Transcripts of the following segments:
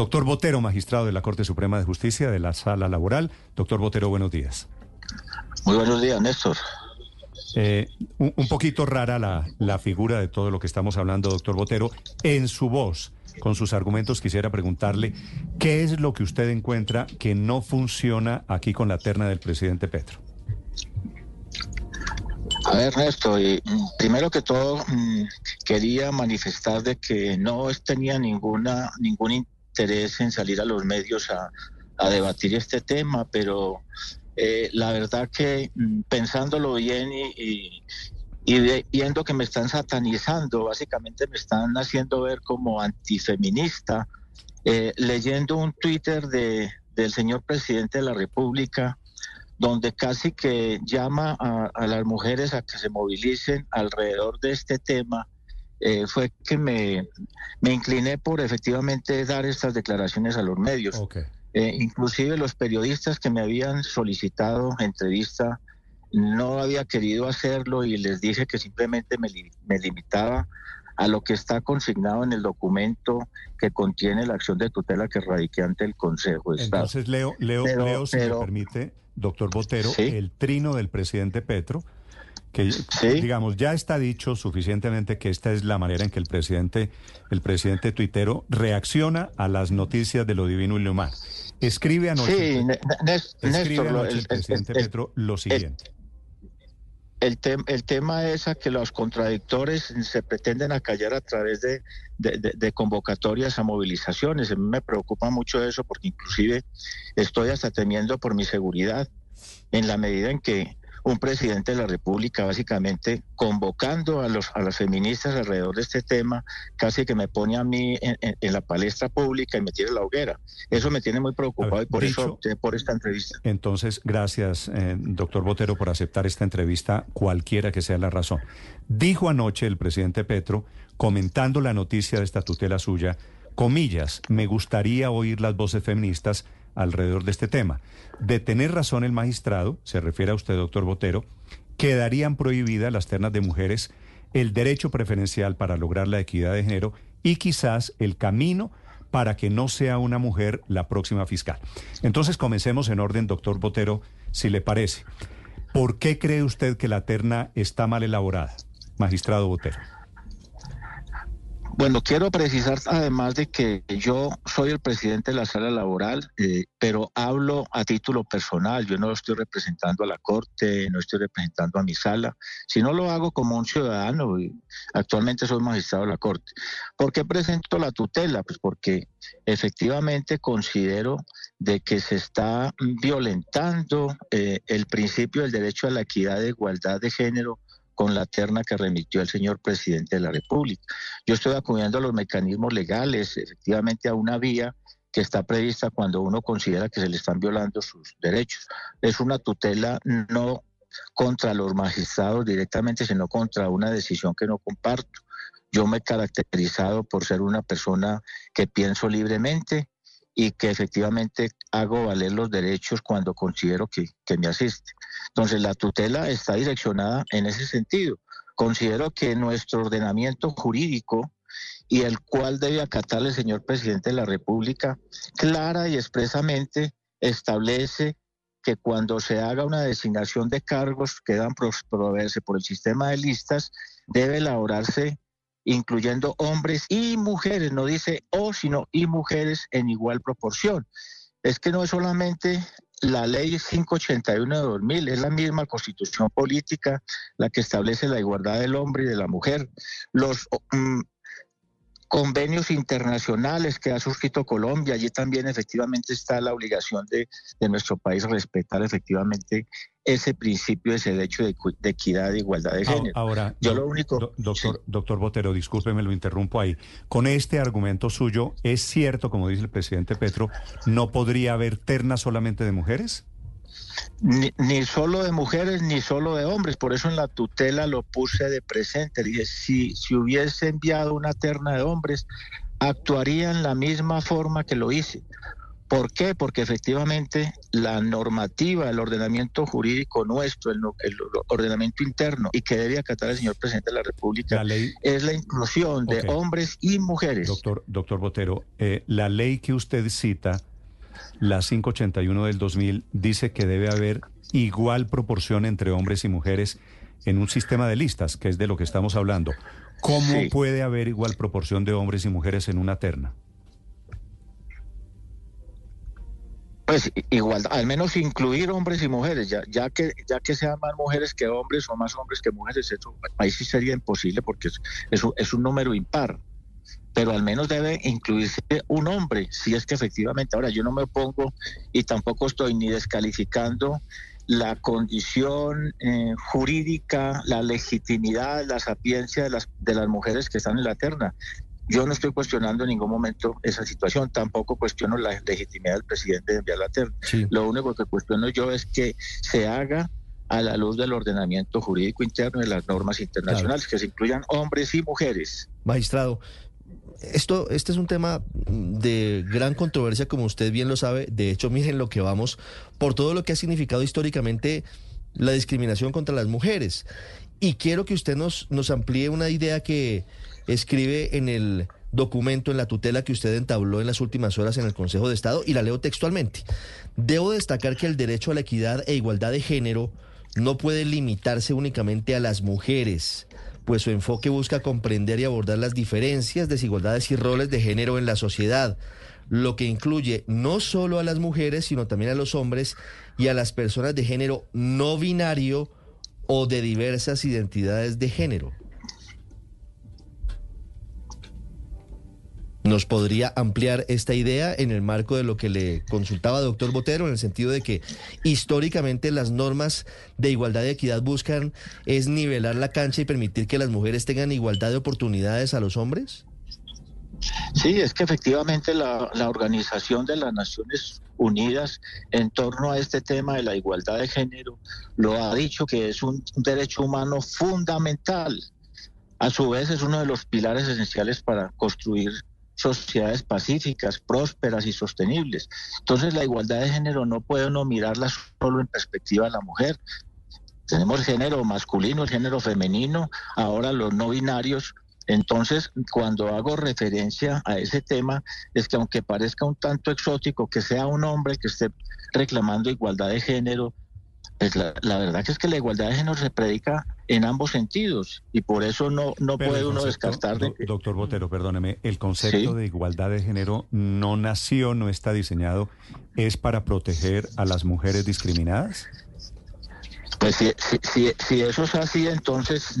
Doctor Botero, magistrado de la Corte Suprema de Justicia de la Sala Laboral. Doctor Botero, buenos días. Muy buenos días, Néstor. Eh, un, poquito rara la, la figura de todo lo que estamos hablando, doctor Botero. En su voz, con sus argumentos, quisiera preguntarle qué es lo que usted encuentra que no funciona aquí con la terna del presidente Petro. A ver, Néstor, primero que todo mm, quería manifestar de que no tenía ninguna ningún interés en salir a los medios a, debatir este tema, pero eh, la verdad que mm, pensándolo bien y, viendo que me están satanizando, básicamente me están haciendo ver como antifeminista, eh, leyendo un Twitter de, del señor presidente de la República, donde casi que llama a, las mujeres a que se movilicen alrededor de este tema, eh, fue que me, me, incliné por efectivamente dar estas declaraciones a los medios. Eh, inclusive los periodistas que me habían solicitado entrevista no había querido hacerlo y les dije que simplemente me, me limitaba a lo que está consignado en el documento que contiene la acción de tutela que radique ante el Consejo de Estado. Entonces, Leo, Leo, Leo si me permite, doctor Botero, el trino del presidente Petro, que digamos ya está dicho suficientemente que esta es la manera en que el presidente, el presidente tuitero reacciona a las noticias de lo divino y lo humano. Escribe anoche, escribe anoche el, presidente Petro lo siguiente. El, el, tema es a que los contradictores se pretenden acallar a través de, de, convocatorias a movilizaciones. A mí me preocupa mucho eso porque inclusive estoy hasta temiendo por mi seguridad en la medida en que un presidente de la República básicamente convocando a los a las feministas alrededor de este tema, casi que me pone a mí en, la palestra pública y me tira la hoguera. Eso me tiene muy preocupado y por eso opté por esta entrevista. Entonces, gracias, eh, doctor Botero, por aceptar esta entrevista, cualquiera que sea la razón. Dijo anoche el presidente Petro, comentando la noticia de esta tutela suya, comillas, me gustaría oír las voces feministas alrededor de este tema. De tener razón el magistrado, se refiere a usted, doctor Botero, quedarían prohibidas las ternas de mujeres, el derecho preferencial para lograr la equidad de género y quizás el camino para que no sea una mujer la próxima fiscal. Entonces comencemos en orden, doctor Botero, si le parece. ¿Por qué cree usted que la terna está mal elaborada, magistrado Botero? Bueno, quiero precisar además de que yo soy el presidente de la sala laboral, eh, pero hablo a título personal. Yo no estoy representando a la Corte, no estoy representando a mi sala, sino lo hago como un ciudadano. Actualmente soy magistrado de la Corte. ¿Por qué presento la tutela? Pues porque efectivamente considero de que se está violentando eh, el principio del derecho a la equidad de igualdad de género con la terna que remitió el señor presidente de la República. Yo estoy acudiendo a los mecanismos legales, efectivamente a una vía que está prevista cuando uno considera que se le están violando sus derechos. Es una tutela no contra los magistrados directamente, sino contra una decisión que no comparto. Yo me he caracterizado por ser una persona que pienso libremente y que efectivamente hago valer los derechos cuando considero que, me asiste. Entonces, la tutela está direccionada en ese sentido. Considero que nuestro ordenamiento jurídico y el cual debe acatar el señor presidente de la República, clara y expresamente establece que cuando se haga una designación de cargos que dan proveerse por el sistema de listas, debe elaborarse incluyendo hombres y mujeres, no dice o, sino y mujeres en igual proporción. Es que no es solamente la ley 581 de 2000 es la misma constitución política la que establece la igualdad del hombre y de la mujer. Los mm, convenios internacionales que ha suscrito Colombia, allí también efectivamente está la obligación de, nuestro país respetar efectivamente ese principio, ese derecho de, equidad, de igualdad de género. Ahora, yo lo único... doctor, doctor Botero, discúlpeme, lo interrumpo ahí. Con este argumento suyo, ¿es cierto, como dice el presidente Petro, no podría haber terna solamente de mujeres? Ni, solo de mujeres ni solo de hombres, por eso en la tutela lo puse de presente. Dije, si, si hubiese enviado una terna de hombres, actuaría en la misma forma que lo hice, ¿Por qué? Porque efectivamente la normativa, el ordenamiento jurídico nuestro, el, ordenamiento interno y que debe acatar el señor presidente de la República es la inclusión de hombres y mujeres. Doctor, doctor Botero, eh, la ley que usted cita, la 581 del 2000, dice que debe haber igual proporción entre hombres y mujeres en un sistema de listas, que es de lo que estamos hablando. ¿Cómo puede haber igual proporción de hombres y mujeres en una terna? Pues igual, al menos incluir hombres y mujeres, ya, que ya que sean más mujeres que hombres o más hombres que mujeres, eso ahí sí sería imposible porque es, es, un número impar. Pero al menos debe incluirse un hombre, si es que efectivamente, ahora yo no me opongo y tampoco estoy ni descalificando la condición eh, jurídica, la legitimidad, la sapiencia de las, de las mujeres que están en la terna. Yo no estoy cuestionando en ningún momento esa situación, tampoco cuestiono la legitimidad del presidente de enviar la terna. Lo único que cuestiono yo es que se haga a la luz del ordenamiento jurídico interno y las normas internacionales, que se incluyan hombres y mujeres. Magistrado, esto, este es un tema de gran controversia, como usted bien lo sabe. De hecho, miren lo que vamos por todo lo que ha significado históricamente la discriminación contra las mujeres. Y quiero que usted nos, nos amplíe una idea que escribe en el documento, en la tutela que usted entabló en las últimas horas en el Consejo de Estado, y la leo textualmente. Debo destacar que el derecho a la equidad e igualdad de género no puede limitarse únicamente a las mujeres, pues su enfoque busca comprender y abordar las diferencias, desigualdades y roles de género en la sociedad, lo que incluye no solo a las mujeres, sino también a los hombres y a las personas de género no binario o de diversas identidades de género. ¿Nos podría ampliar esta idea en el marco de lo que le consultaba doctor Botero, en el sentido de que históricamente las normas de igualdad y equidad buscan es nivelar la cancha y permitir que las mujeres tengan igualdad de oportunidades a los hombres? Sí, es que efectivamente la, la Organización de las Naciones Unidas en torno a este tema de la igualdad de género lo ha dicho que es un derecho humano fundamental. A su vez es uno de los pilares esenciales para construir sociedades pacíficas, prósperas y sostenibles. Entonces la igualdad de género no puede uno mirarla solo en perspectiva de la mujer. Tenemos el género masculino, el género femenino, ahora los no binarios. Entonces, cuando hago referencia a ese tema, es que aunque parezca un tanto exótico que sea un hombre que esté reclamando igualdad de género, pues la, verdad que es que la igualdad de género se predica en ambos sentidos y por eso no, no puede uno descartar de Doctor Botero, perdóneme, el concepto de igualdad de género no nació, no está diseñado, ¿es para proteger a las mujeres discriminadas? Pues si, si, si eso es así, entonces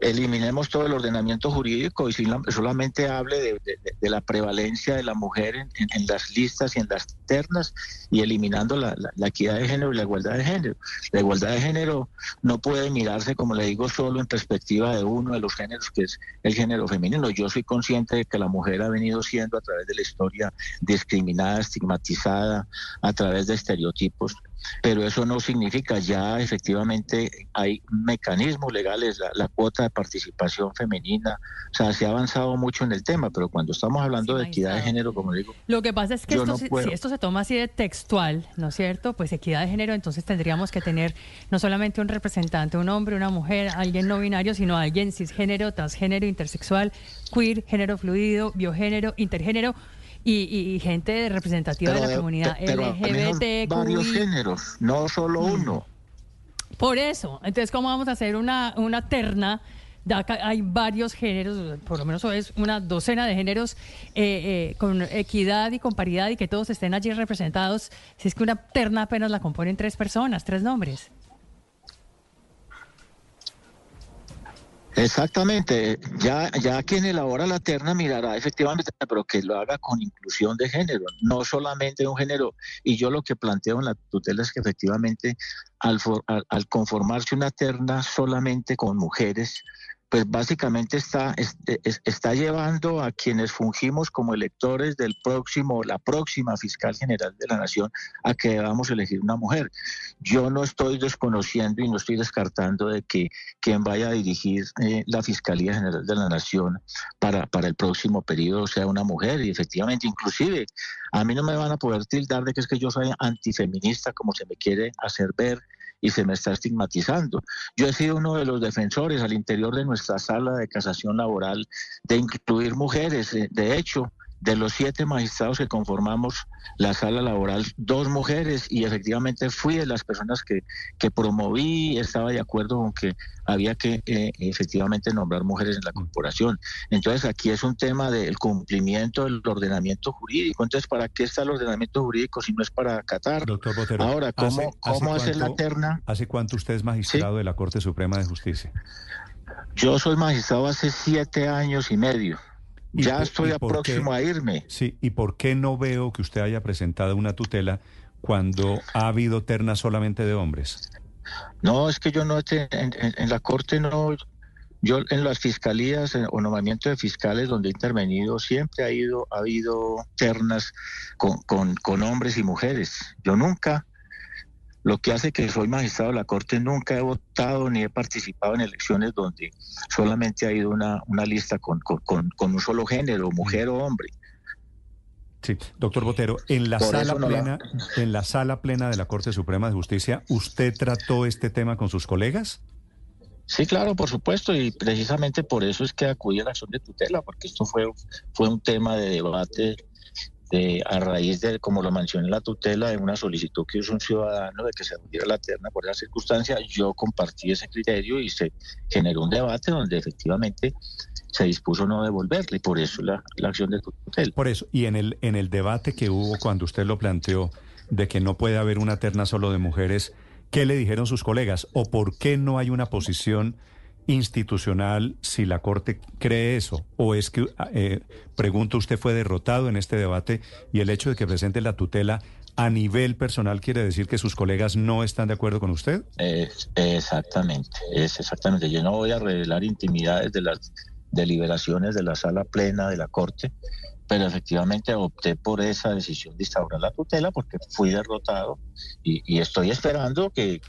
eliminemos todo el ordenamiento jurídico y solamente hable de, la prevalencia de la mujer en, las listas y en las ternas y eliminando la, equidad de género y la igualdad de género. La igualdad de género no puede mirarse, como le digo, solo en perspectiva de uno de los géneros, que es el género femenino. Yo soy consciente de que la mujer ha venido siendo a través de la historia discriminada, estigmatizada, a través de estereotipos pero eso no significa ya efectivamente hay mecanismos legales, la, cuota de participación femenina, o sea, se ha avanzado mucho en el tema, pero cuando estamos hablando de equidad de género, como digo... Lo que pasa es que esto, si esto se toma así de textual, ¿no es cierto? Pues equidad de género, entonces tendríamos que tener no solamente un representante, un hombre, una mujer, alguien no binario, sino alguien cisgénero, transgénero, intersexual, queer, género fluido, biogénero, intergénero y, gente representativa de la comunidad LGBT. Varios géneros, no solo uno. Por eso, entonces, ¿cómo vamos a hacer una, una terna? hay varios géneros, por lo menos es una docena de géneros eh, eh, con equidad y con paridad y que todos estén allí representados. Si es que una terna apenas la componen tres personas, tres nombres. Exactamente, ya, ya quien elabora la terna mirará efectivamente, pero que lo haga con inclusión de género, no solamente un género. Y yo lo que planteo en la tutela es que efectivamente al, al conformarse una terna solamente con mujeres, pues básicamente está, está llevando a quienes fungimos como electores del próximo, la próxima fiscal general de la nación, a que debamos elegir una mujer. Yo no estoy desconociendo y no estoy descartando de que quien vaya a dirigir eh, la Fiscalía General de la Nación para, para el próximo periodo sea una mujer y efectivamente, inclusive, a mí no me van a poder tildar de que es que yo soy antifeminista como se me quiere hacer ver y se me está estigmatizando. Yo he sido uno de los defensores al interior de nuestra sala de casación laboral de incluir mujeres. De hecho, de los siete magistrados que conformamos la sala laboral, dos mujeres, y efectivamente fui de las personas que, que promoví, estaba de acuerdo con que había que eh, efectivamente nombrar mujeres en la corporación. Entonces aquí es un tema del cumplimiento del ordenamiento jurídico. Entonces, ¿para qué está el ordenamiento jurídico si no es para acatar? Doctor Botero, Ahora, ¿cómo, cómo hacer la terna? ¿Hace cuánto usted es magistrado de la Corte Suprema de Justicia? Yo soy magistrado hace siete años y medio. Ya estoy a próximo a irme. Sí, ¿y por qué no veo que usted haya presentado una tutela cuando ha habido terna solamente de hombres? No, es que yo no, en, en, la Corte no, yo en las fiscalías o nombramiento de fiscales donde he intervenido siempre ha, ido, ha habido ternas con, con, con hombres y mujeres. Yo nunca lo que hace que soy magistrado de la Corte, nunca he votado ni he participado en elecciones donde solamente ha ido una, una lista con, con, un solo género, mujer o hombre. Sí, doctor Botero, en la sala plena, en la sala plena de la Corte Suprema de Justicia, ¿usted trató este tema con sus colegas? Sí, claro, por supuesto, y precisamente por eso es que acudí a la acción de tutela, porque esto fue, fue un tema de debate a raíz de, como lo mencioné en la tutela, de una solicitud que hizo un ciudadano de que se abriera la terna por esa circunstancia, yo compartí ese criterio y se generó un debate donde efectivamente se dispuso no devolverle, y por eso la, acción de tutela. Por eso, y en el, en el debate que hubo cuando usted lo planteó de que no puede haber una terna solo de mujeres, ¿qué le dijeron sus colegas? ¿O por qué no hay una posición institucional si la Corte cree eso? ¿O es que, eh, pregunto, usted fue derrotado en este debate y el hecho de que presente la tutela a nivel personal quiere decir que sus colegas no están de acuerdo con usted? exactamente, es exactamente. Yo no voy a revelar intimidades de las deliberaciones de la sala plena de la Corte, pero efectivamente opté por esa decisión de instaurar la tutela porque fui derrotado y estoy esperando que,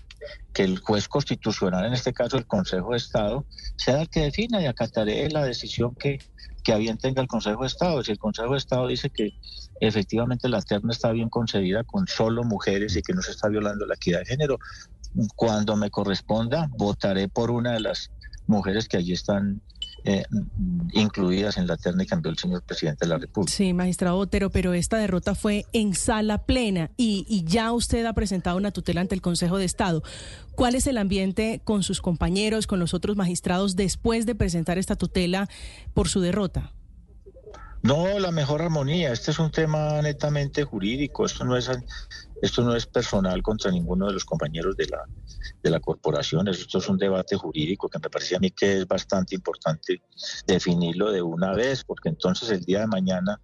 que el juez constitucional, en este caso el Consejo de Estado, sea el que defina y acataré la decisión que, que bien tenga el Consejo de Estado. Si el Consejo de Estado dice que efectivamente la terna está bien concebida con solo mujeres y que no se está violando la equidad de género, cuando me corresponda, votaré por una de las mujeres que allí están eh, incluidas en la terna y cambió el señor presidente de la República. Sí, magistrado Botero, pero esta derrota fue en sala plena y, ya usted ha presentado una tutela ante el Consejo de Estado. ¿Cuál es el ambiente con sus compañeros, con los otros magistrados después de presentar esta tutela por su derrota? No, la mejor armonía. Este es un tema netamente jurídico. Esto no es esto no es personal contra ninguno de los compañeros de la, de la corporación, esto es un debate jurídico que me parece a mí que es bastante importante definirlo de una vez, porque entonces el día de mañana,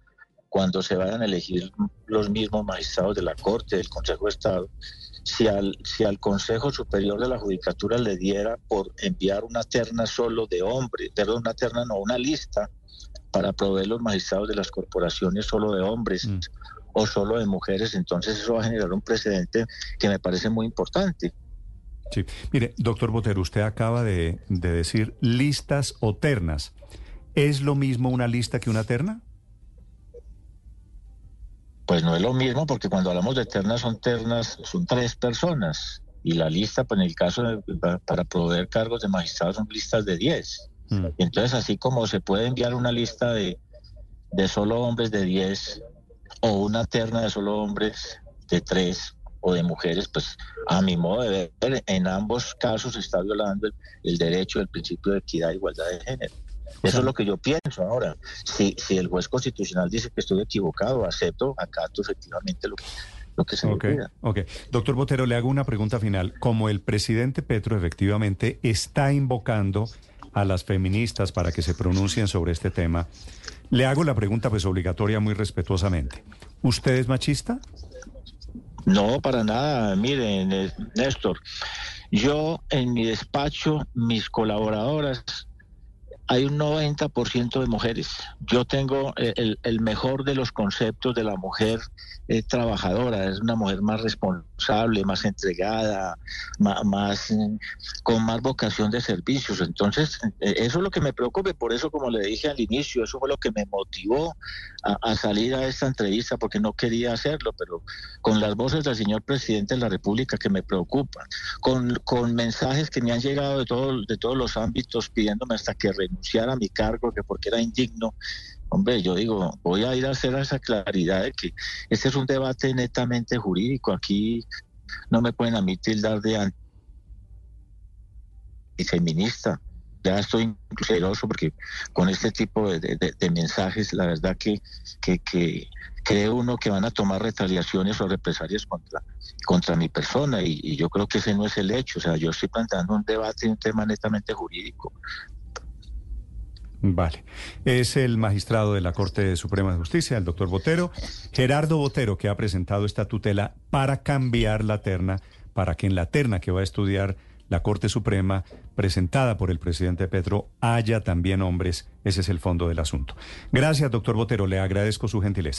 cuando se vayan a elegir los mismos magistrados de la Corte, del Consejo de Estado, si al, si al Consejo Superior de la Judicatura le diera por enviar una terna solo de hombres, perdón, una terna no, una lista para proveer los magistrados de las corporaciones solo de hombres, mm o solo de mujeres, entonces eso va a generar un precedente que me parece muy importante. Sí, mire, doctor Botero, usted acaba de, decir listas o ternas. ¿Es lo mismo una lista que una terna? Pues no es lo mismo porque cuando hablamos de ternas son ternas, son tres personas y la lista, pues en el caso de, para proveer cargos de magistrados son listas de diez. Mm. Entonces, así como se puede enviar una lista de, de solo hombres de diez o una terna de solo hombres de tres o de mujeres, pues a mi modo de ver, en ambos casos se está violando el, derecho del principio de equidad e igualdad de género. Eso es lo que yo pienso ahora. Si, si el juez constitucional dice que estoy equivocado, acepto, acato efectivamente lo que, lo que se me pida. Ok, doctor Botero, le hago una pregunta final. Como el presidente Petro efectivamente está invocando a las feministas para que se pronuncien sobre este tema, le hago la pregunta pues obligatoria muy respetuosamente. ¿Usted es machista? No, para nada. Miren, eh, Néstor, yo en mi despacho, mis colaboradoras hay un 90% de mujeres. Yo tengo eh, el, mejor de los conceptos de la mujer eh, trabajadora, es una mujer más responsable, más entregada, más, mm, con más vocación de servicios. Entonces, eh, eso es lo que me preocupa, por eso como le dije al inicio, eso fue lo que me motivó a, salir a esta entrevista, porque no quería hacerlo, pero con las voces del señor presidente de la República que me preocupan, con, con mensajes que me han llegado de, todo, de todos los ámbitos pidiéndome hasta que renunciara a mi cargo, que porque era indigno. Hombre, yo digo, voy a ir a hacer esa claridad de que este es un debate netamente jurídico. Aquí no me pueden a mí tildar de feminista Ya estoy celoso porque con este tipo de, mensajes, la verdad que, que, que, cree uno que van a tomar retaliaciones o represalias contra, contra mi persona y, y, yo creo que ese no es el hecho. O sea, yo estoy planteando un debate, un tema netamente jurídico. Vale. Es el magistrado de la Corte Suprema de Justicia, el doctor Botero, Gerardo Botero, que ha presentado esta tutela para cambiar la terna, para que en la terna que va a estudiar la Corte Suprema, presentada por el presidente Petro, haya también hombres. Ese es el fondo del asunto. Gracias, doctor Botero. Le agradezco su gentileza.